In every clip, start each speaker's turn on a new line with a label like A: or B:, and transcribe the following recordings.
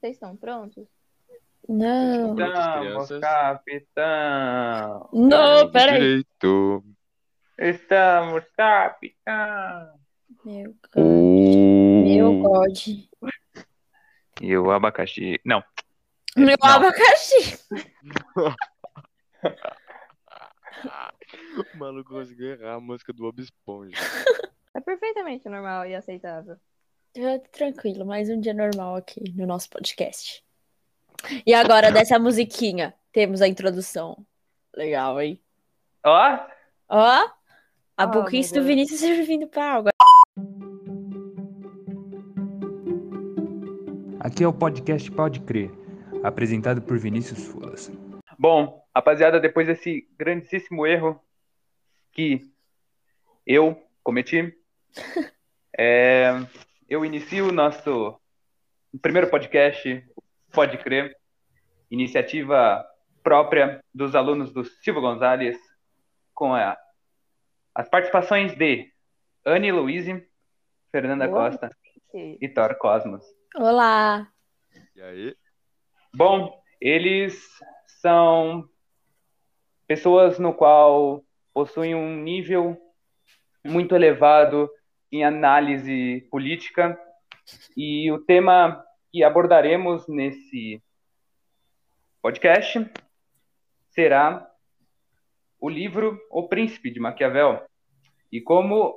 A: Vocês estão prontos?
B: Não.
C: Estamos, capitão.
B: Não, peraí.
D: Direito.
C: Estamos, capitão.
B: Meu God. Meu God.
C: E o abacaxi. Não.
B: Meu
C: Não.
B: abacaxi.
D: O maluco conseguiu errar a música do Bob Esponja.
A: É perfeitamente normal e aceitável.
B: Tranquilo, mais um dia normal aqui no nosso podcast. E agora, dessa musiquinha, temos a introdução. Legal, hein?
C: Ó,
B: Ó, a
A: Oh,
B: do. Vinícius servindo pra água.
E: Aqui é o podcast Pode Crer, apresentado por Vinícius Fulas.
C: Bom, rapaziada, depois desse grandíssimo erro que eu cometi, é, eu inicio o nosso primeiro podcast, Pode Crer, iniciativa própria dos alunos do Silva Gonzalez, com a- as participações de Anne Louise, Fernanda
A: Boa.
C: Costa
A: E-
C: e Thor Cosmos.
B: Olá!
D: E aí?
C: Bom, eles são pessoas no qual possuem um nível muito elevado em análise política e o tema que abordaremos nesse podcast será o livro O Príncipe de Maquiavel e como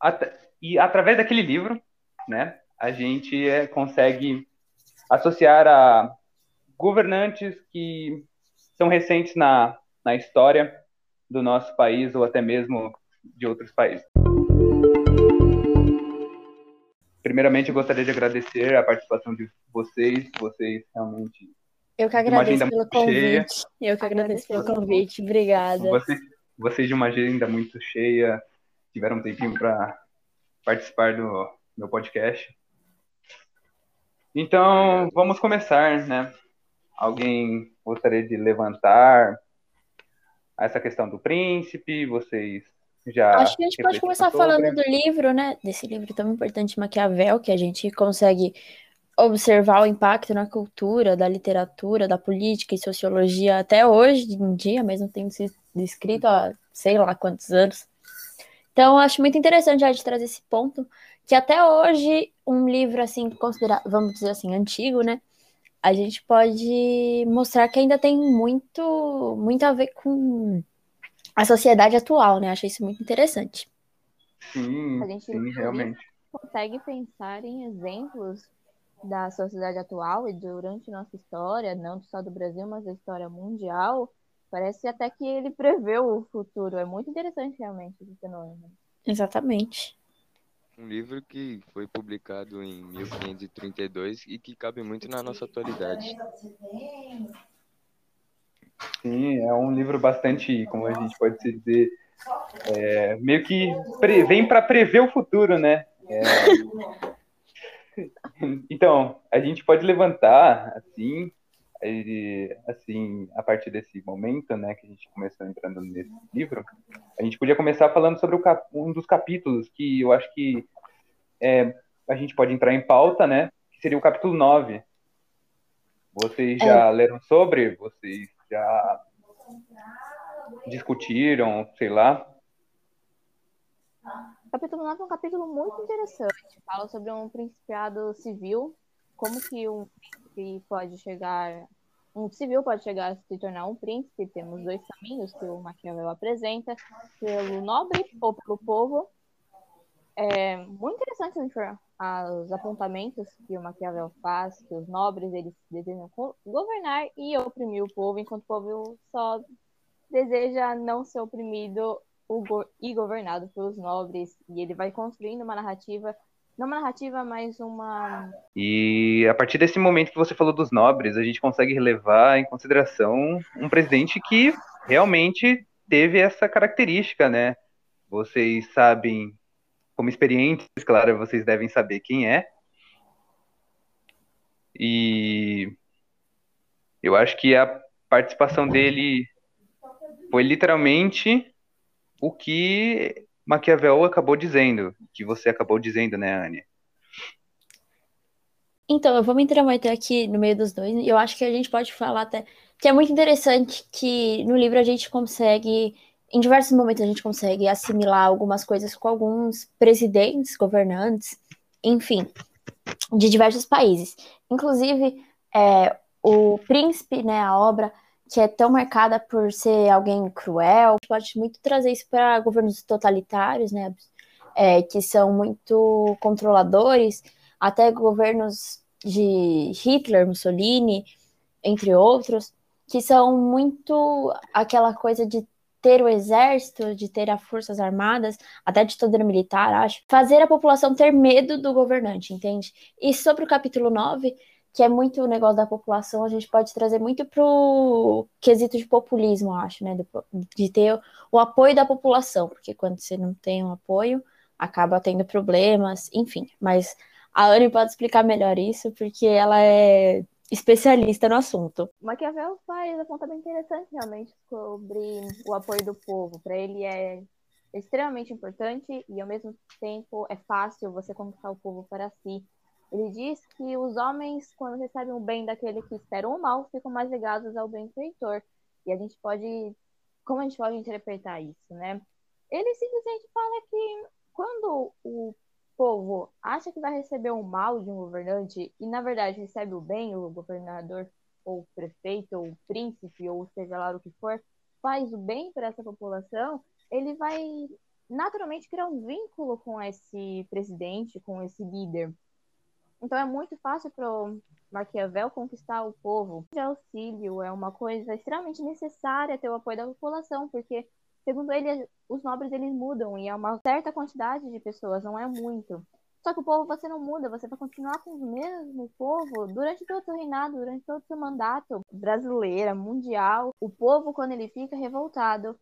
C: at- e através daquele livro, né, a gente eh, consegue associar a governantes que são recentes na, na história do nosso país ou até mesmo de outros países. Primeiramente, eu gostaria de agradecer a participação de vocês. Vocês realmente.
B: Eu que agradeço pelo
C: muito cheia.
B: convite. Eu que agradeço pelo convite. Obrigada.
C: Vocês, vocês de uma agenda muito cheia tiveram um tempinho para participar do meu podcast. Então, vamos começar, né? Alguém gostaria de levantar essa questão do príncipe? Vocês já.
B: Acho que a gente pode começar
C: sobre?
B: falando do livro, né? Desse livro tão importante, Maquiavel, que a gente consegue observar o impacto na cultura, da literatura, da política e sociologia até hoje em dia, mesmo tendo sido escrito há sei lá quantos anos. Então, acho muito interessante a gente trazer esse ponto, que até hoje, um livro assim, considerado, vamos dizer assim, antigo, né? A gente pode mostrar que ainda tem muito, muito a ver com a sociedade atual, né? Achei isso muito interessante.
C: Sim,
A: A gente
C: sim, realmente.
A: consegue pensar em exemplos da sociedade atual e durante nossa história, não só do Brasil, mas da história mundial, parece até que ele preveu o futuro. É muito interessante realmente esse fenômeno.
B: Exatamente.
D: Um livro que foi publicado em 1532 e que cabe muito na nossa atualidade.
C: Sim, é um livro bastante, como a gente pode dizer, é, meio que vem para prever o futuro, né? É, Então, a gente pode levantar assim, e, assim, a partir desse momento, né, que a gente começou entrando nesse livro, a gente podia começar falando sobre cap- um dos capítulos que eu acho que é, a gente pode entrar em pauta, né, que seria o capítulo 9. Vocês já leram sobre? Vocês já discutiram, sei lá?
A: Capítulo 9 é um capítulo muito interessante. Fala sobre um principiado civil, como que um príncipe pode chegar, um civil pode chegar a se tornar um príncipe. Temos dois caminhos que o Maquiavel apresenta, pelo nobre ou pelo povo. É muito interessante as infor- os apontamentos que o Maquiavel faz, que os nobres eles desejam governar e oprimir o povo, enquanto o povo só deseja não ser oprimido e governado pelos nobres. E ele vai construindo uma narrativa, não uma narrativa, mas uma.
C: E a partir desse momento que você falou dos nobres, a gente consegue levar em consideração um presidente que realmente teve essa característica, né? Vocês sabem, como experientes, claro, vocês devem saber quem é. E eu acho que a participação dele foi literalmente o que Maquiavel acabou dizendo, que você acabou dizendo, né, Anne?
B: Então, eu vou me intrometer aqui no meio dos dois. Eu acho que a gente pode falar até que é muito interessante que no livro a gente consegue, em diversos momentos a gente consegue assimilar algumas coisas com alguns presidentes, governantes, enfim, de diversos países. Inclusive, é, o Príncipe, né, a obra, que é tão marcada por ser alguém cruel, pode muito trazer isso para governos totalitários, né, é, que são muito controladores, até governos de Hitler, Mussolini, entre outros, que são muito aquela coisa de ter o exército, de ter as forças armadas, até ditadura militar, acho, fazer a população ter medo do governante, entende? E sobre o capítulo 9, que é muito o negócio da população, a gente pode trazer muito pro quesito de populismo, acho, né? De ter o apoio da população, porque quando você não tem um apoio, acaba tendo problemas, enfim. Mas a Anne pode explicar melhor isso, porque ela é especialista no assunto.
A: Maquiavel faz apontamento interessante realmente sobre o apoio do povo. Para ele é extremamente importante e ao mesmo tempo é fácil você conquistar o povo para si. Ele diz que os homens, quando recebem o bem daquele que esperam o mal, ficam mais ligados ao benfeitor. E a gente pode. Como a gente pode interpretar isso, né? Ele simplesmente fala que quando o povo acha que vai receber o mal de um governante e, na verdade, recebe o bem, o governador, ou o prefeito, ou o príncipe, ou seja lá o que for, faz o bem para essa população, ele vai naturalmente criar um vínculo com esse presidente, com esse líder. Então é muito fácil para o Maquiavel conquistar o povo. De auxílio é uma coisa extremamente necessária ter o apoio da população, porque, segundo ele, os nobres eles mudam e é uma certa quantidade de pessoas, não é muito. Só que o povo você não muda, você vai continuar com o mesmo povo durante todo o seu reinado, durante todo o seu mandato brasileira, mundial. O povo, quando ele fica revoltado,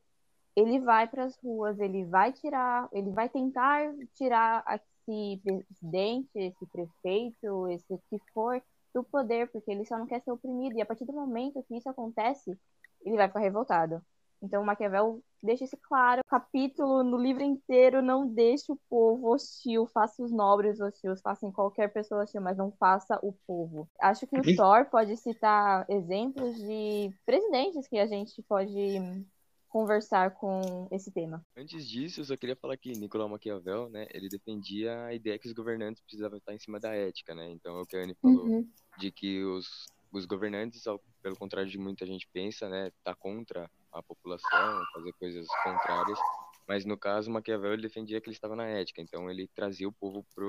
A: ele vai para as ruas, ele vai tirar, ele vai tentar tirar esse presidente, esse prefeito, esse que for do poder, porque ele só não quer ser oprimido. E a partir do momento que isso acontece, ele vai ficar revoltado. Então, Maquiavel deixa isso claro. O capítulo no livro inteiro não deixa o povo hostil, faça os nobres hostis, faça qualquer pessoa hostil, mas não faça o povo. Acho que o Thor pode citar exemplos de presidentes que a gente pode conversar com esse tema.
D: Antes disso, eu só queria falar que Nicolau Maquiavel, né, ele defendia a ideia que os governantes precisavam estar em cima da ética, né? Então, é o que a Anne falou, uhum. de que os, os governantes, pelo contrário de muita gente pensa, né, tá contra a população, fazer coisas contrárias, mas no caso, Maquiavel ele defendia que ele estava na ética, então ele trazia o povo pro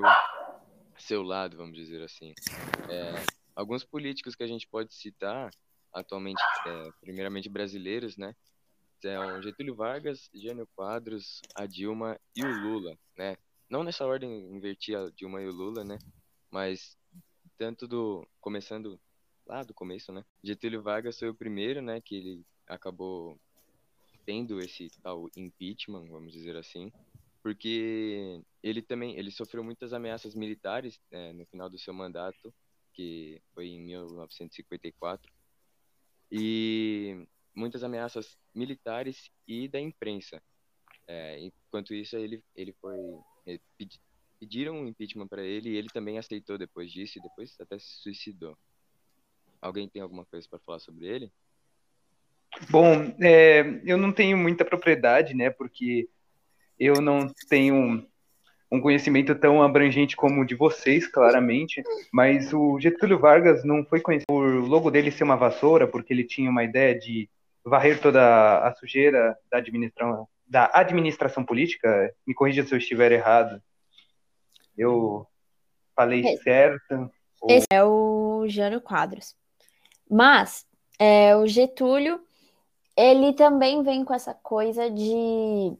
D: seu lado, vamos dizer assim. É, alguns políticos que a gente pode citar atualmente, é, primeiramente brasileiros, né, são Getúlio Vargas, Jânio Quadros, a Dilma e o Lula, né? Não nessa ordem invertir a Dilma e o Lula, né? Mas tanto do começando lá do começo, né? Getúlio Vargas foi o primeiro, né, que ele acabou tendo esse tal impeachment, vamos dizer assim, porque ele também ele sofreu muitas ameaças militares né, no final do seu mandato, que foi em 1954, e muitas ameaças militares e da imprensa. É, enquanto isso, ele, ele foi. Ele pediram um impeachment para ele e ele também aceitou depois disso e depois até se suicidou. Alguém tem alguma coisa para falar sobre ele?
C: Bom, é, eu não tenho muita propriedade, né? Porque eu não tenho um conhecimento tão abrangente como o de vocês, claramente, mas o Getúlio Vargas não foi conhecido por o logo dele ser uma vassoura, porque ele tinha uma ideia de varrer toda a sujeira da administração, da administração política. Me corrija se eu estiver errado. Eu falei Esse. certo?
B: Esse ou... é o Jânio Quadros. Mas é, o Getúlio, ele também vem com essa coisa de,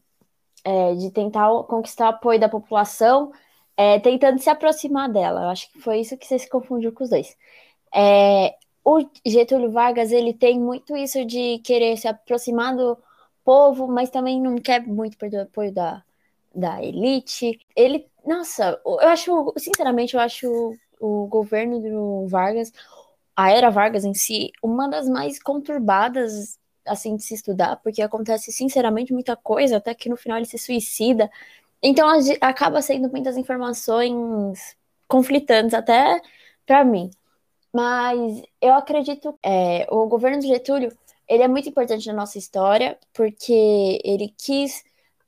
B: é, de tentar conquistar o apoio da população, é, tentando se aproximar dela. Eu acho que foi isso que você se confundiu com os dois. É, o Getúlio Vargas, ele tem muito isso de querer se aproximar do povo, mas também não quer muito perder o apoio da, da elite. Ele, nossa, eu acho, sinceramente, eu acho o governo do Vargas, a era Vargas em si, uma das mais conturbadas assim de se estudar, porque acontece sinceramente muita coisa, até que no final ele se suicida. Então acaba sendo muitas informações conflitantes, até para mim. Mas eu acredito é, o governo do Getúlio ele é muito importante na nossa história porque ele quis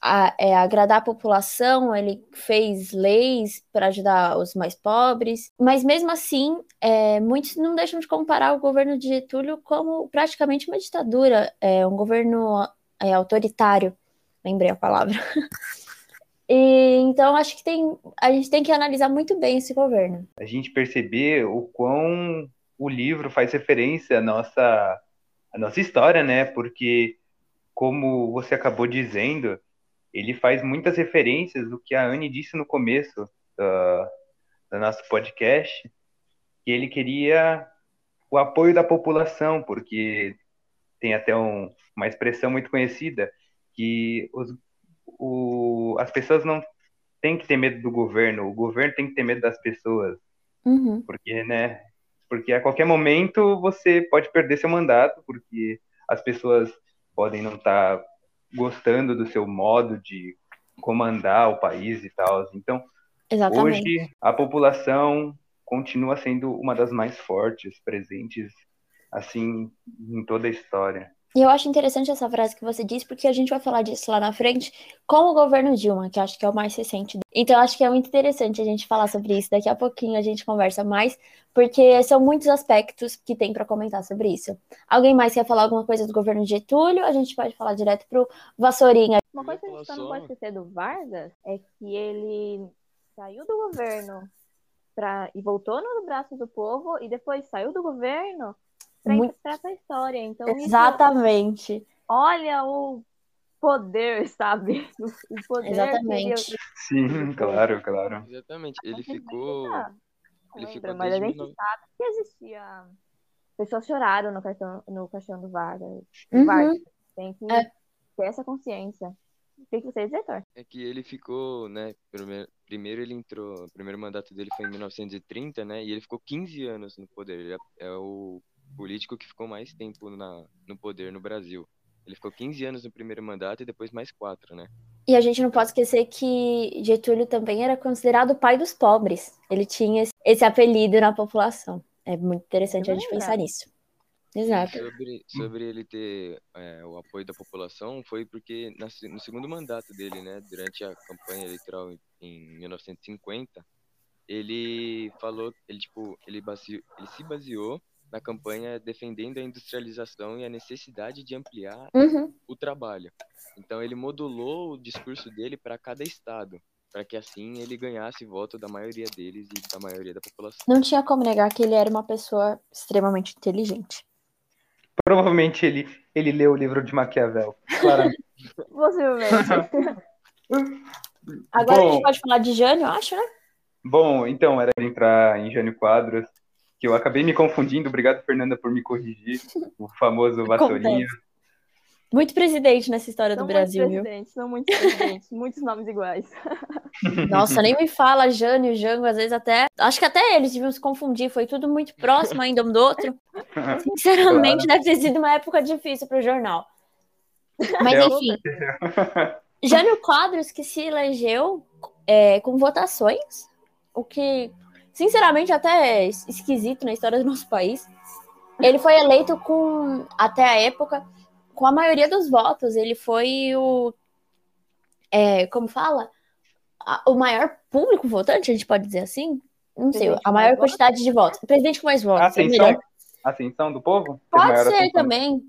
B: a, é, agradar a população, ele fez leis para ajudar os mais pobres, mas mesmo assim, é, muitos não deixam de comparar o governo de Getúlio como praticamente uma ditadura, é, um governo é, autoritário, lembrei a palavra. E, então, acho que tem, a gente tem que analisar muito bem esse governo.
C: A gente perceber o quão o livro faz referência à nossa, à nossa história, né? Porque, como você acabou dizendo, ele faz muitas referências do que a Anne disse no começo do, do nosso podcast, que ele queria o apoio da população, porque tem até um, uma expressão muito conhecida, que os, o, as pessoas não têm que ter medo do governo, o governo tem que ter medo das pessoas.
B: Uhum.
C: Porque, né? Porque a qualquer momento você pode perder seu mandato, porque as pessoas podem não estar tá gostando do seu modo de comandar o país e tal. Então,
B: Exatamente.
C: hoje a população continua sendo uma das mais fortes, presentes assim em toda a história.
B: E eu acho interessante essa frase que você disse, porque a gente vai falar disso lá na frente com o governo Dilma, que acho que é o mais recente. Então, acho que é muito interessante a gente falar sobre isso. Daqui a pouquinho a gente conversa mais, porque são muitos aspectos que tem para comentar sobre isso. Alguém mais quer falar alguma coisa do governo Getúlio? A gente pode falar direto pro Vassourinha.
A: Uma coisa que a gente não pode esquecer do Vargas é que ele saiu do governo pra... e voltou no braço do povo, e depois saiu do governo para muito... a história. Então,
B: Exatamente. Isso,
A: olha o poder, sabe? O poder
B: Exatamente.
C: Sim, claro, claro.
D: Exatamente. Ele ficou.
A: Ele ficou mas a gente sabe que existia. Pessoas choraram no cartão, no caixão do Vargas.
B: Uhum.
A: Vargas. Tem que é. ter essa consciência. O que você dizer, Thor?
D: É que ele ficou, né? Primeiro, primeiro ele entrou. O primeiro mandato dele foi em 1930, né? E ele ficou 15 anos no poder. Ele é, é o político que ficou mais tempo na, no poder no Brasil. Ele ficou 15 anos no primeiro mandato e depois mais quatro, né?
B: E a gente não pode esquecer que Getúlio também era considerado o pai dos pobres. Ele tinha esse apelido na população. É muito interessante a gente pensar nisso. Exato.
D: Sobre, sobre ele ter é, o apoio da população, foi porque na, no segundo mandato dele, né, durante a campanha eleitoral em 1950, ele falou, ele tipo, ele, baseou, ele se baseou na campanha defendendo a industrialização e a necessidade de ampliar
B: uhum.
D: o trabalho. Então ele modulou o discurso dele para cada estado, para que assim ele ganhasse voto da maioria deles e da maioria da população.
B: Não tinha como negar que ele era uma pessoa extremamente inteligente.
C: Provavelmente ele, ele leu o livro de Maquiavel, claramente.
A: Possivelmente.
B: Agora Bom, a gente pode falar de Jânio, acho, né?
C: Bom, então, era entrar em Jânio Quadros que eu acabei me confundindo. Obrigado, Fernanda, por me corrigir. O famoso Vassourinha.
B: Muito presidente nessa história
A: são
B: do Brasil,
A: viu? São muitos presidentes, muitos nomes iguais.
B: Nossa, nem me fala, Jânio e Jango, às vezes até. Acho que até eles deviam se confundir, foi tudo muito próximo ainda um do outro. Sinceramente, claro. deve ter sido uma época difícil para o jornal. Mas é enfim. Jânio Quadros que se elegeu é, com votações, o que sinceramente, até esquisito na história do nosso país. Ele foi eleito com, até a época, com a maioria dos votos. Ele foi o. É, como fala? o maior público votante, a gente pode dizer assim? Não sei, a maior quantidade de votos. O presidente com mais votos.
C: Ascensão, é ascensão do povo?
B: Pode ser ascensão. também.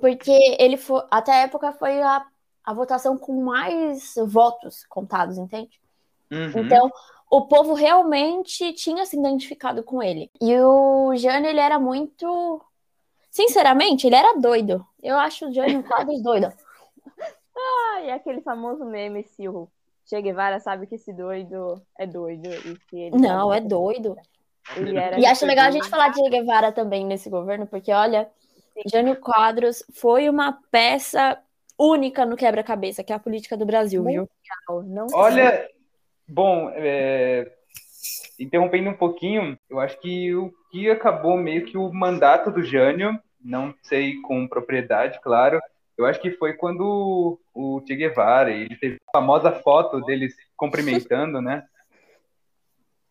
B: Porque ele foi. Até a época foi a, a votação com mais votos contados, entende?
C: Uhum.
B: Então, o povo realmente tinha se identificado com ele. E o Jânio, ele era muito. Sinceramente, ele era doido. Eu acho o Jânio Quadros doido.
A: Ah, e aquele famoso meme, se o Che Guevara sabe que esse doido é doido. E se ele
B: Não, é doido. e acho legal a gente falar de Che Guevara também nesse governo, porque olha, Jânio Quadros foi uma peça única no quebra-cabeça, que é a política do Brasil, viu?
A: Não
C: olha, Bom, é... interrompendo um pouquinho, eu acho que o que acabou meio que o mandato do Jânio, não sei com propriedade, claro, eu acho que foi quando o Che Guevara, ele teve a famosa foto deles cumprimentando, né?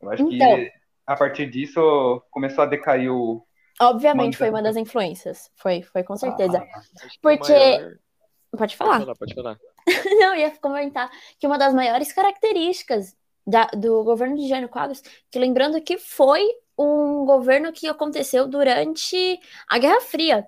C: Eu acho
B: então,
C: que a partir disso começou a decair o.
B: Obviamente foi uma das influências. Foi, foi com certeza.
D: Acho que o
B: Porque.
D: maior-
B: Pode
D: Pode
B: falar.
D: falar, pode falar.
B: Não, ia comentar que uma das maiores características da- do governo de Jânio Quadros, que lembrando que foi um governo que aconteceu durante a Guerra Fria,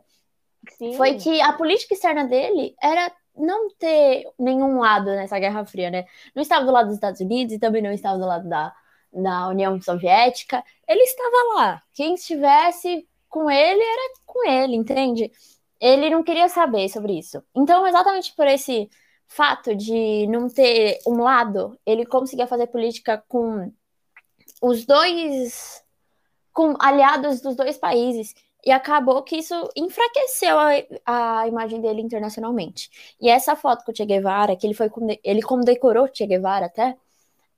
A: Sim.
B: foi que a política externa dele era não ter nenhum lado nessa Guerra Fria, né? Não estava do lado dos Estados Unidos e também não estava do lado da, da União Soviética. Ele estava lá. Quem estivesse com ele era com ele, entende? Ele não queria saber sobre isso. Então, exatamente por esse fato de não ter um lado, ele conseguia fazer política com os dois, com aliados dos dois países. E acabou que isso enfraqueceu a, a imagem dele internacionalmente. E essa foto com o Che Guevara, que ele foi ele condecorou Che Guevara até,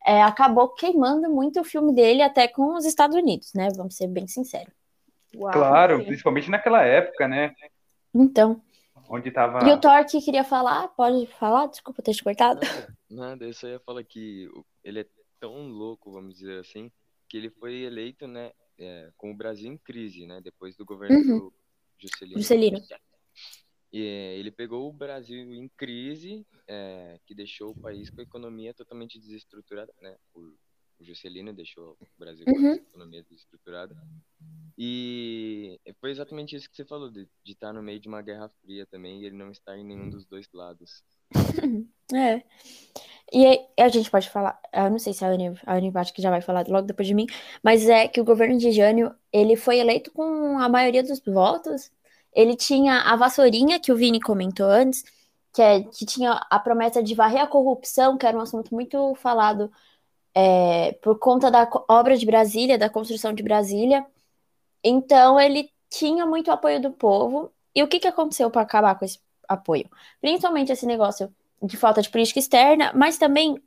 B: é, acabou queimando muito o filme dele até com os Estados Unidos, né? Vamos ser bem sinceros.
A: Uau,
C: Claro,
A: sim.
C: principalmente naquela época, né?
B: Então,
C: Onde tava.
B: e o Thor que queria falar, pode falar? Desculpa ter te cortado.
D: Nada, nada, eu só ia falar que ele é tão louco, vamos dizer assim, que ele foi eleito, né, é, com o Brasil em crise, né, depois do governo
B: Uhum.
D: do Juscelino.
B: Juscelino.
D: E é, ele pegou o Brasil em crise, é, que deixou o país com a economia totalmente desestruturada, né, o, o Juscelino deixou o Brasil com
B: Uhum.
D: a economia desestruturada. E foi exatamente isso que você falou, de, de estar no meio de uma guerra fria também e ele não estar em nenhum dos dois lados.
B: É. E aí, a gente pode falar, eu não sei se a Anne, a Anne acho que já vai falar logo depois de mim, mas é que o governo de Jânio, ele foi eleito com a maioria dos votos. Ele tinha a vassourinha que o Vini comentou antes, que, é, que tinha a promessa de varrer a corrupção, que era um assunto muito falado é, por conta da obra de Brasília, da construção de Brasília. Então, ele tinha muito apoio do povo. E o que que aconteceu para acabar com esse apoio? Principalmente esse negócio de falta de política externa, mas também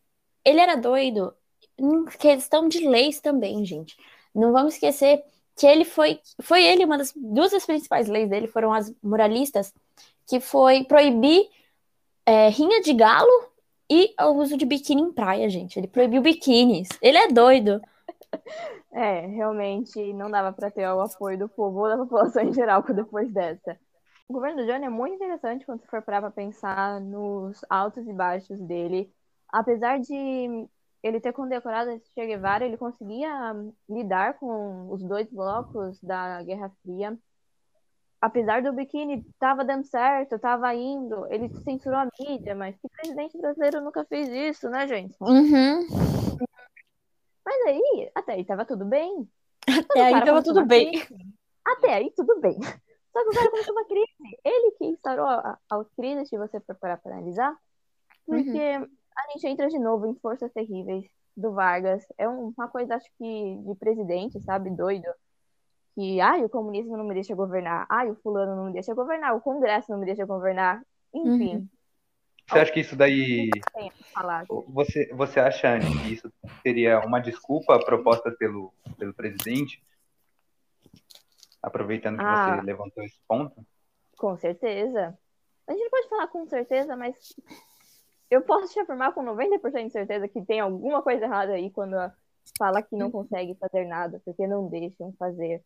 B: ele era doido em questão de leis também, gente. Não vamos esquecer que ele foi, foi ele, uma das duas das principais leis dele foram as muralistas, que foi proibir é, rinha de galo e o uso de biquíni em praia, gente. Ele proibiu biquínis. Ele é doido.
A: É, realmente não dava para ter o apoio do povo ou da população em geral depois dessa. O governo do Johnny é muito interessante quando for parar para pensar nos altos e baixos dele. Apesar de ele ter condecorado esse Che Guevara, ele conseguia lidar com os dois blocos da Guerra Fria. Apesar do biquíni tava dando certo, tava indo, ele censurou a mídia, mas que presidente brasileiro nunca fez isso, né, gente?
B: Uhum.
A: Mas aí, até aí tava tudo bem.
B: Até aí tava tudo bem.
A: crise. Até aí, tudo bem. Só que o cara começou uma crise. Ele que instaurou a, a crise, se você for parar para analisar, porque
B: Uhum.
A: a gente entra de novo em Forças Terríveis do Vargas. É um- uma coisa, acho que, de presidente, sabe? Doido. Que, ai, o comunismo não me deixa governar. Ai, o fulano não me deixa governar. O Congresso não me deixa governar. Enfim,
B: Uhum.
C: Você acha que isso daí. Você, você acha, Anne, que isso seria uma desculpa proposta pelo, pelo presidente? Aproveitando que
A: Ah.
C: você levantou esse ponto.
A: Com certeza. A gente pode falar com certeza, mas eu posso te afirmar com 90% de certeza que tem alguma coisa errada aí quando fala que não consegue fazer nada, porque não deixam fazer.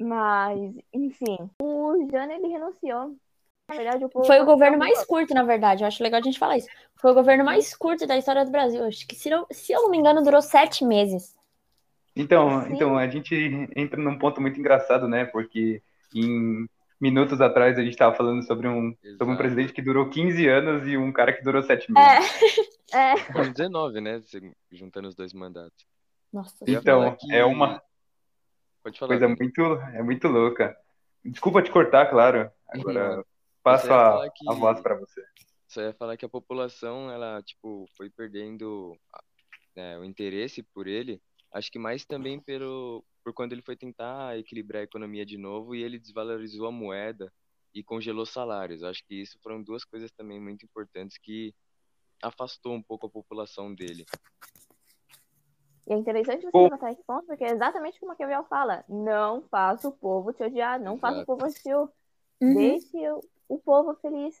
A: Mas, enfim, o Jânio ele renunciou. Na verdade, o povo
B: Foi o governo mais curto, na verdade. Eu acho legal a gente falar isso. Foi o governo mais curto da história do Brasil. Acho que, se, não- se eu não me engano, durou sete meses.
C: Então,
A: Sim.
C: então, a gente entra num ponto muito engraçado, né? Porque em minutos atrás a gente estava falando sobre um, sobre um presidente que durou 15 anos e um cara que durou 7
B: É.
C: meses.
A: É,
D: Foram 19, né? Juntando os dois mandatos.
B: Nossa.
C: Então, é uma
D: Pode falar.
C: coisa muito, é muito louca. Desculpa te cortar, claro. Agora
D: Uhum.
C: passo a,
D: que-
C: a voz para você.
D: Só ia falar que a população, ela, tipo, foi perdendo né, o interesse por ele. Acho que mais também pelo, por quando ele foi tentar equilibrar a economia de novo e ele desvalorizou a moeda e congelou salários. Acho que isso foram duas coisas também muito importantes que afastou um pouco a população dele.
A: E é interessante você levantar esse ponto, porque é exatamente como a Maquiavel fala. Não faça o povo te odiar, não faça o povo hostil.
B: Uhum.
A: Deixe o, o povo feliz.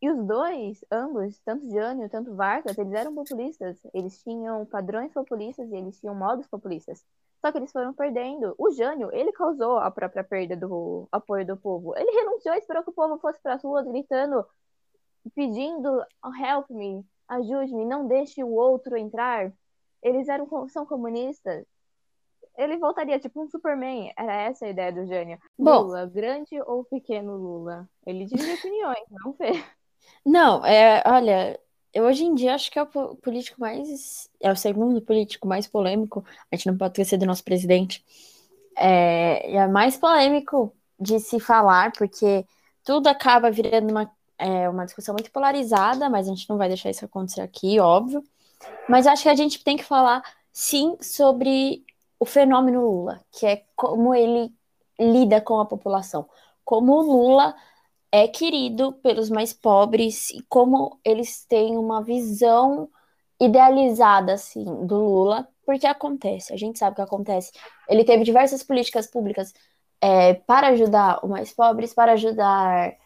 A: E os dois, ambos, tanto Jânio, tanto Vargas, eles eram populistas. Eles tinham padrões populistas e eles tinham modos populistas. Só que eles foram perdendo. O Jânio, ele causou a própria perda do apoio do povo. Ele renunciou e esperou que o povo fosse para as ruas gritando, pedindo help me, ajude-me, não deixe o outro entrar. Eles eram são comunistas. Ele voltaria tipo um Superman. Era essa a ideia do Jânio. Bom, Lula, grande ou pequeno Lula? Ele divide opiniões, não fez.
B: Não, é, olha, eu hoje em dia acho que é o político mais. É o segundo político mais polêmico. A gente não pode esquecer do nosso presidente. É, é mais polêmico de se falar, porque tudo acaba virando uma, é, uma discussão muito polarizada, mas a gente não vai deixar isso acontecer aqui, óbvio. Mas acho que a gente tem que falar, sim, sobre o fenômeno Lula, que é como ele lida com a população. Como o Lula é querido pelos mais pobres e como eles têm uma visão idealizada assim do Lula, porque acontece, a gente sabe o que acontece. Ele teve diversas políticas públicas é, para ajudar os mais pobres, para ajudar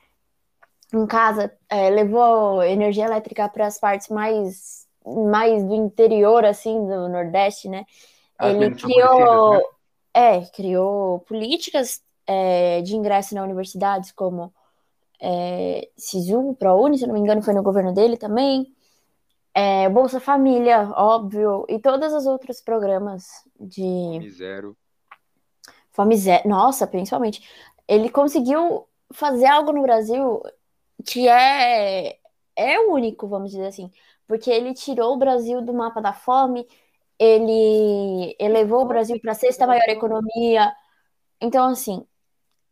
B: em casa, é, levou energia elétrica para as partes mais mais do interior assim do Nordeste, né? Ele criou, né? é, criou políticas é, de ingresso na universidades como é, SISU, ProUni, se não me engano, foi no governo dele também. É, Bolsa Família, óbvio, e todos os outros programas de.
D: Fome Zero.
B: Fome Zero. Nossa, principalmente. Ele conseguiu fazer algo no Brasil que é, é único, vamos dizer assim. Porque ele tirou o Brasil do mapa da fome, ele elevou o Brasil para a sexta maior economia. Então, assim,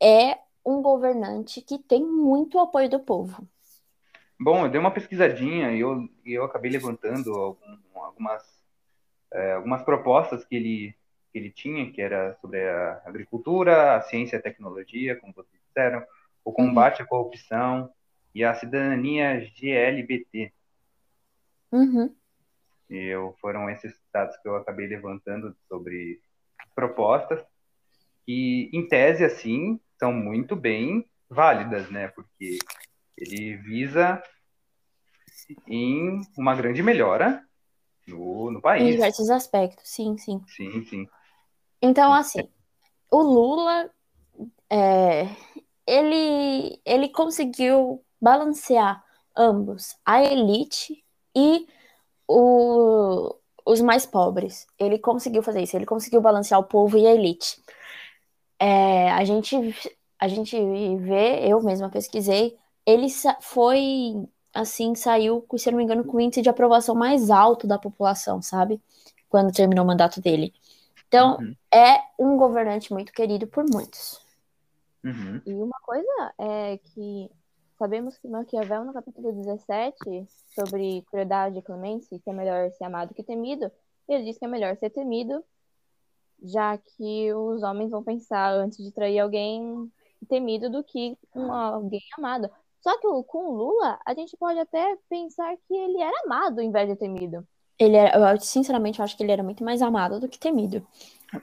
B: é um governante que tem muito apoio do povo.
C: Bom, eu dei uma pesquisadinha e eu, eu acabei levantando algum, algumas, é, algumas propostas que ele, que ele tinha, que era sobre a agricultura, a ciência e a tecnologia, como vocês disseram, o combate à corrupção e a cidadania GLBT.
B: Uhum.
C: E eu, foram esses dados que eu acabei levantando sobre propostas, que, em tese, assim, são muito bem válidas, né? Porque ele visa em uma grande melhora no, no país.
B: Em diversos aspectos, sim, sim.
C: Sim, sim.
B: Então, assim, o Lula, é, ele, ele conseguiu balancear ambos, a elite e o, os mais pobres. Ele conseguiu fazer isso, ele conseguiu balancear o povo e a elite. É, a gente a gente vê, eu mesma pesquisei, ele foi assim, saiu, se não me engano, com o índice de aprovação mais alto da população, sabe? Quando terminou o mandato dele. Então, uhum. é um governante muito querido por muitos.
C: Uhum.
A: E uma coisa é que sabemos que Maquiavel, no capítulo 17, sobre crueldade e clemência, que é melhor ser amado que temido, ele diz que é melhor ser temido já que os homens vão pensar antes de trair alguém temido do que um, alguém amado. Só que com o Lula, a gente pode até pensar que ele era amado em vez de temido.
B: Ele era, eu sinceramente acho que ele era muito mais amado do que temido.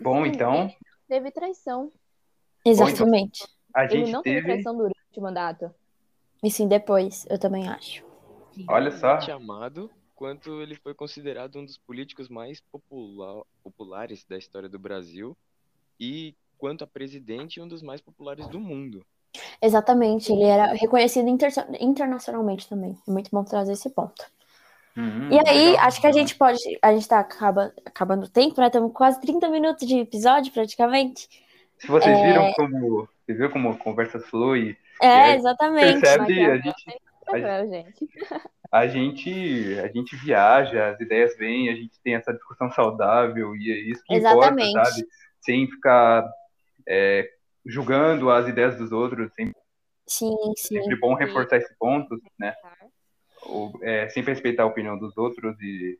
C: Bom, Sim, então.
A: Teve traição.
B: Exatamente. Bom,
C: então, a gente
A: ele não
C: teve
A: traição durante o mandato.
B: E sim, depois, eu também acho.
C: Olha só.
D: Amado quanto ele foi considerado um dos políticos mais popular, populares da história do Brasil e quanto a presidente um dos mais populares do mundo.
B: Exatamente, ele era reconhecido inter internacionalmente também. É muito bom trazer esse ponto.
C: Uhum,
B: e aí, legal. acho que a gente pode. A gente tá acaba, acabando o tempo, né? Estamos quase 30 minutos de episódio, praticamente.
C: Se vocês é... viram como. Vocês viram como a conversa flui?
B: É, exatamente.
C: Percebe? A gente, a, gente, a gente, a gente viaja, as ideias vêm, a gente tem essa discussão saudável e é isso que Exatamente. importa, sabe? Sem ficar é, julgando as ideias dos outros, sempre,
B: sim, sim.
C: sempre bom reforçar esse ponto, né? Ou, é, sempre respeitar a opinião dos outros e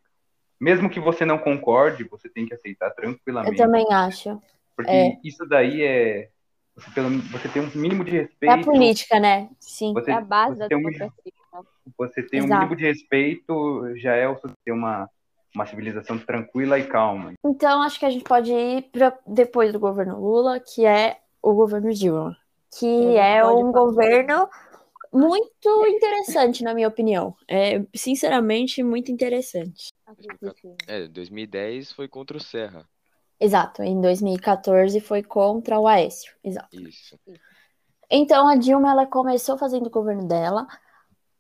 C: mesmo que você não concorde, você tem que aceitar tranquilamente.
B: Eu também acho.
C: Porque é. isso daí é você, pelo, você tem um mínimo de respeito.
B: É a política, né? Sim.
A: Você, é a base da democracia. Um,
C: você tem Exato. um mínimo de respeito, já é o ter uma, uma civilização tranquila e calma.
B: Então, acho que a gente pode ir para depois do governo Lula, que é o governo Dilma, que é um governo muito interessante, na minha opinião. É, sinceramente, muito interessante.
D: É, 2010 foi contra o Serra.
B: Exato, em 2014 foi contra o Aécio, exato.
D: Isso.
B: Então a Dilma ela começou fazendo o governo dela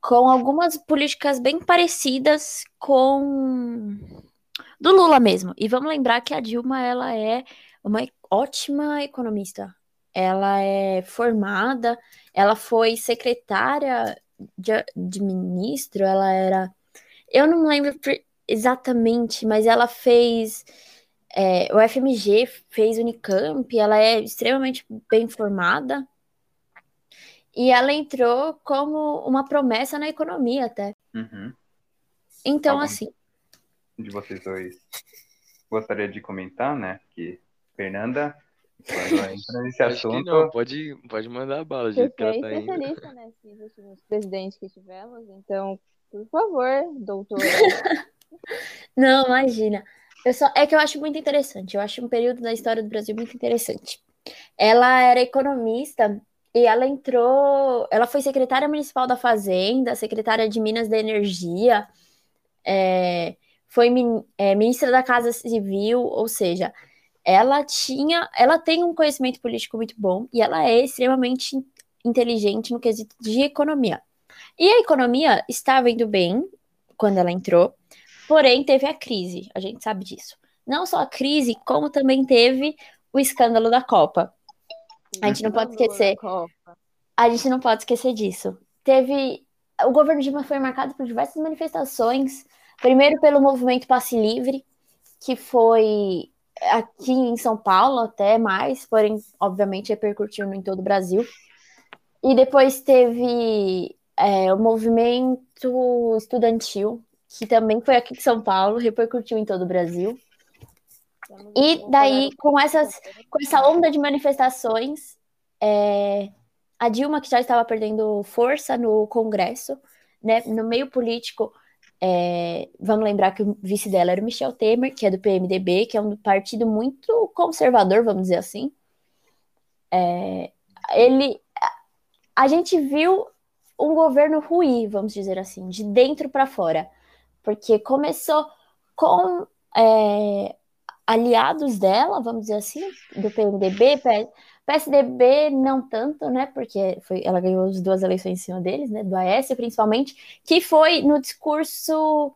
B: com algumas políticas bem parecidas com do Lula mesmo. E vamos lembrar que a Dilma ela é uma ótima economista. Ela é formada, ela foi secretária de, de ministro, ela era. Eu não lembro exatamente, mas ela fez. É, o FMG fez Unicamp, ela é extremamente bem formada. E ela entrou como uma promessa na economia até.
C: Uhum.
B: Então,
C: Algum
B: assim.
C: De vocês dois gostaria de comentar, né? Que Fernanda, quando entra nesse assunto.
D: não, pode, pode mandar a bala, tá
A: é
D: indo.
A: especialista nesses últimos presidentes que tivemos, então, por favor, doutora.
B: Não, imagina. Só, é que eu acho muito interessante. Eu acho um período da história do Brasil muito interessante. Ela era economista e ela entrou. Ela foi secretária municipal da Fazenda, secretária de Minas da Energia, é, foi min- é, ministra da Casa Civil, ou seja, ela tinha. Ela tem um conhecimento político muito bom e ela é extremamente in- inteligente no quesito de economia. E a economia estava indo bem quando ela entrou. Porém, teve a crise, a gente sabe disso. Não só a crise, como também teve o escândalo da Copa. A gente não pode esquecer. A gente não pode esquecer disso. Teve. O governo Dilma foi marcado por diversas manifestações. Primeiro pelo movimento Passe Livre, que foi aqui em São Paulo até mais, porém, obviamente, repercutiu em todo o Brasil. E depois teve é, o movimento estudantil, que também foi aqui em São Paulo, repercutiu em todo o Brasil. E daí, com essas, com essa onda de manifestações, é, a Dilma, que já estava perdendo força no Congresso, né, no meio político, é, vamos lembrar que o vice dela era o Michel Temer, que é do PMDB, que é um partido muito conservador, vamos dizer assim. É, ele, a gente viu um governo ruim, vamos dizer assim, de dentro para fora, porque começou com é, aliados dela, vamos dizer assim, do PMDB, PSDB não tanto, né, porque foi, ela ganhou as duas eleições em cima deles, né, do AS principalmente, que foi no discurso,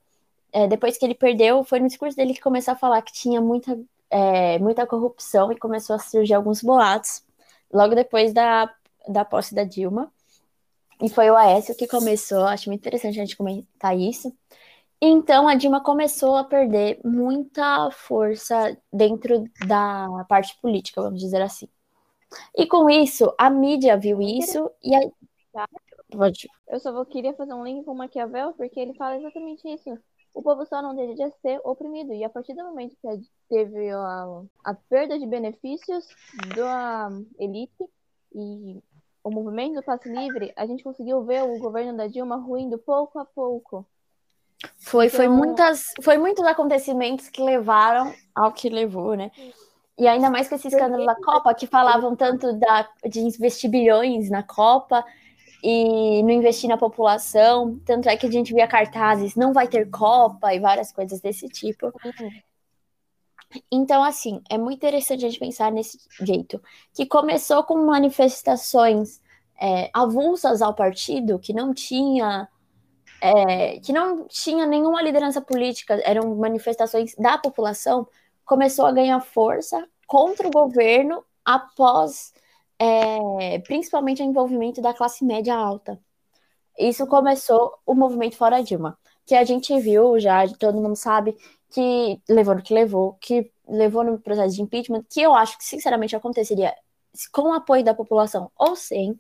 B: é, depois que ele perdeu, foi no discurso dele que começou a falar que tinha muita, é, muita corrupção e começou a surgir alguns boatos, logo depois da, da posse da Dilma, e foi o Aécio que começou, acho muito interessante a gente comentar isso, então a Dilma começou a perder muita força dentro da parte política, vamos dizer assim. E com isso, a mídia viu isso e a...
A: Eu só vou, queria fazer um link com o Maquiavel, porque ele fala exatamente isso. O povo só não deveria ser oprimido. E a partir do momento que teve a, a perda de benefícios da elite e o movimento do passe livre, a gente conseguiu ver o governo da Dilma ruindo pouco a pouco.
B: Foi, foi,
A: Então-
B: muitas, foi muitos acontecimentos que levaram ao que levou, né? E ainda mais com esse escândalo da Copa, que falavam tanto da, de investir bilhões na Copa e não investir na população. Tanto é que a gente via cartazes, não vai ter Copa e várias coisas desse tipo. Então, assim, é muito interessante a gente pensar nesse jeito. Que começou com manifestações é, avulsas ao partido, que não tinha é, que não tinha nenhuma liderança política, eram manifestações da população, começou a ganhar força contra o governo após, é, principalmente, o envolvimento da classe média alta. Isso começou o movimento Fora Dilma, que a gente viu já, todo mundo sabe, que levou no que levou, que levou no processo de impeachment, que eu acho que, sinceramente, aconteceria com o apoio da população ou sem.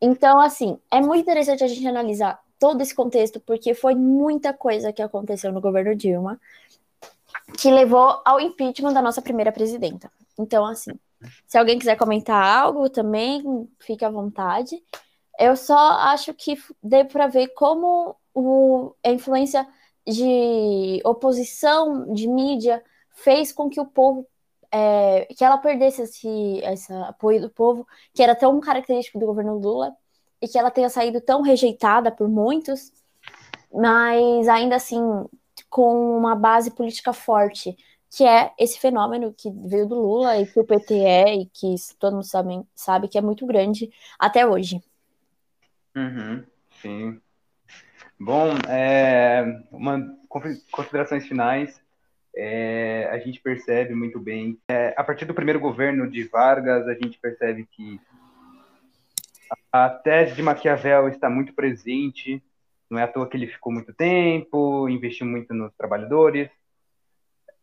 B: Então, assim, é muito interessante a gente analisar todo esse contexto, porque foi muita coisa que aconteceu no governo Dilma que levou ao impeachment da nossa primeira presidenta. Então, assim, se alguém quiser comentar algo também, fique à vontade. Eu só acho que deu para ver como o, a influência de oposição, de mídia, fez com que o povo, é, que ela perdesse esse, esse apoio do povo, que era tão característico do governo Lula, e que ela tenha saído tão rejeitada por muitos, mas ainda assim com uma base política forte, que é esse fenômeno que veio do Lula e que o PT é, e que todo mundo sabe, sabe que é muito grande até hoje.
C: Uhum, sim. Bom, é, uma, considerações finais. É, a gente percebe muito bem. É, a partir do primeiro governo de Vargas, a gente percebe que a tese de Maquiavel está muito presente. Não é à toa que ele ficou muito tempo, investiu muito nos trabalhadores.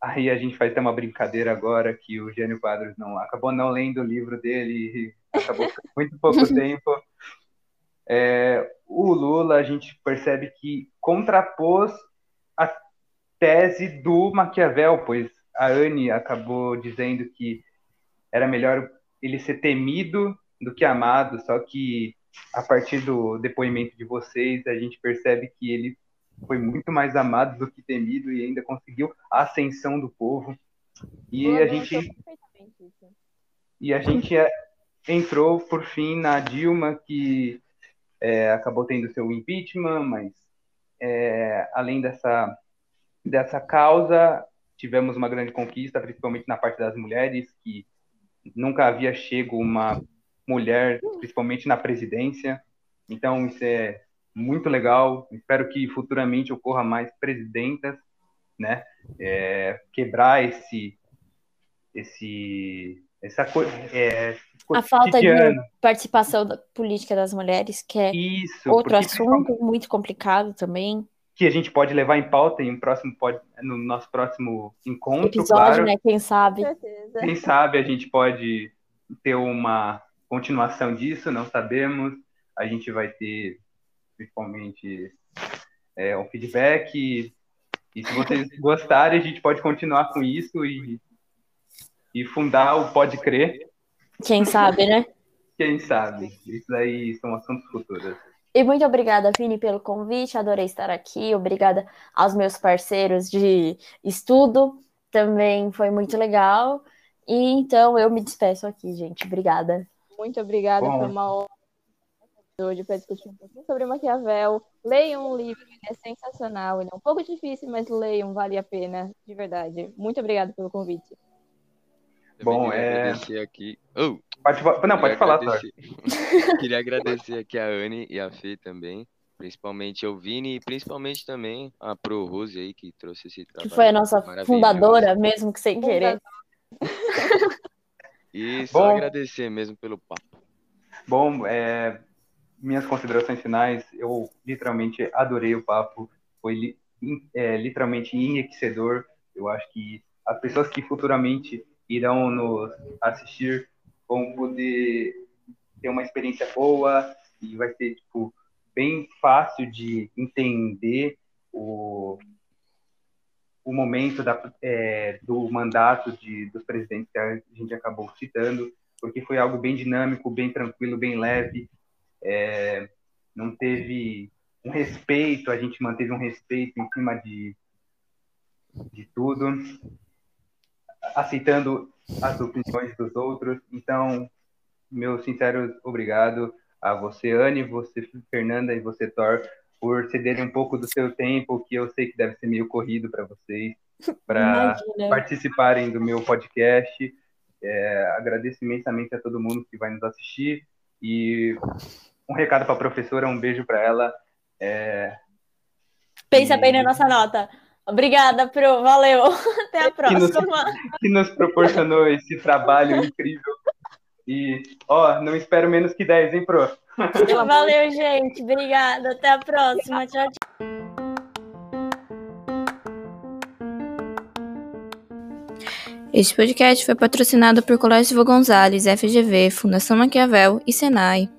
C: Aí a gente faz até uma brincadeira agora que o Gênio Quadros não acabou não lendo o livro dele, acabou muito pouco tempo. É, o Lula, a gente percebe que contrapôs a tese do Maquiavel, pois a Anne acabou dizendo que era melhor ele ser temido do que amado, só que a partir do depoimento de vocês, a gente percebe que ele foi muito mais amado do que temido e ainda conseguiu a ascensão do povo. E a gente e a gente é, entrou por fim na Dilma que é, acabou tendo seu impeachment, mas é, além dessa, dessa causa, tivemos uma grande conquista, principalmente na parte das mulheres, que nunca havia chego uma mulher, principalmente na presidência. Então, isso é muito legal. Espero que futuramente ocorra mais presidentas, né? É, quebrar esse, esse, essa coisa, é,
B: a falta de participação da política das mulheres, que é Isso, outro assunto muito complicado também.
C: Que a gente pode levar em pauta em um próximo pode, no nosso próximo encontro.
B: Episódio, claro. né? Quem sabe.
C: Quem sabe a gente pode ter uma continuação disso, não sabemos. A gente vai ter principalmente é, um feedback. E, e se vocês gostarem, a gente pode continuar com isso e, e fundar o Pode Crer
B: quem sabe, né?
C: Quem sabe? Isso aí são assuntos futuros.
B: E muito obrigada, Vini, pelo convite. Adorei estar aqui. Obrigada aos meus parceiros de estudo. Também foi muito legal. E então eu me despeço aqui, gente. Obrigada.
A: Muito obrigada. Bom. Foi uma honra hoje para discutir um pouquinho sobre Maquiavel. Leiam um livro, ele é sensacional. Ele é um pouco difícil, mas leiam, vale a pena, de verdade. Muito obrigada pelo convite.
C: Bom, é.
D: Agradecer aqui. Oh,
C: pode, não, pode falar,
D: agradecer... Queria agradecer aqui a Anne e a Fê também. Principalmente o Vini e principalmente também a Pro Rose aí que trouxe esse trabalho.
B: Que foi a nossa fundadora, mesmo que sem querer.
D: E só Bom, agradecer mesmo pelo papo.
C: Bom, é, minhas considerações finais, eu literalmente adorei o papo, foi é, literalmente enriquecedor. Eu acho que as pessoas que futuramente irão nos assistir vão poder ter uma experiência boa e vai ser tipo bem fácil de entender o, o momento da, é, do mandato de, dos presidentes que a gente acabou citando, porque foi algo bem dinâmico, bem tranquilo, bem leve, é, não teve um respeito, a gente manteve um respeito em cima de, de tudo aceitando as opiniões dos outros. Então, meu sincero obrigado a você, Anne, você, Fernanda, e você, Thor, por cederem um pouco do seu tempo, que eu sei que deve ser meio corrido para vocês, para participarem do meu podcast. É, agradeço imensamente a todo mundo que vai nos assistir e um recado para a professora, um beijo para ela. É...
B: Pensa bem na nossa nota. Obrigada, Pro. Valeu. Até a próxima.
C: Que nos, que nos proporcionou esse trabalho incrível. E, ó, não espero menos que 10, hein, Pro?
B: Valeu, gente. Obrigada. Até a próxima. Tchau, tchau.
F: Este podcast foi patrocinado por Colégio Gonzalez, FGV, Fundação Maquiavel e Senai.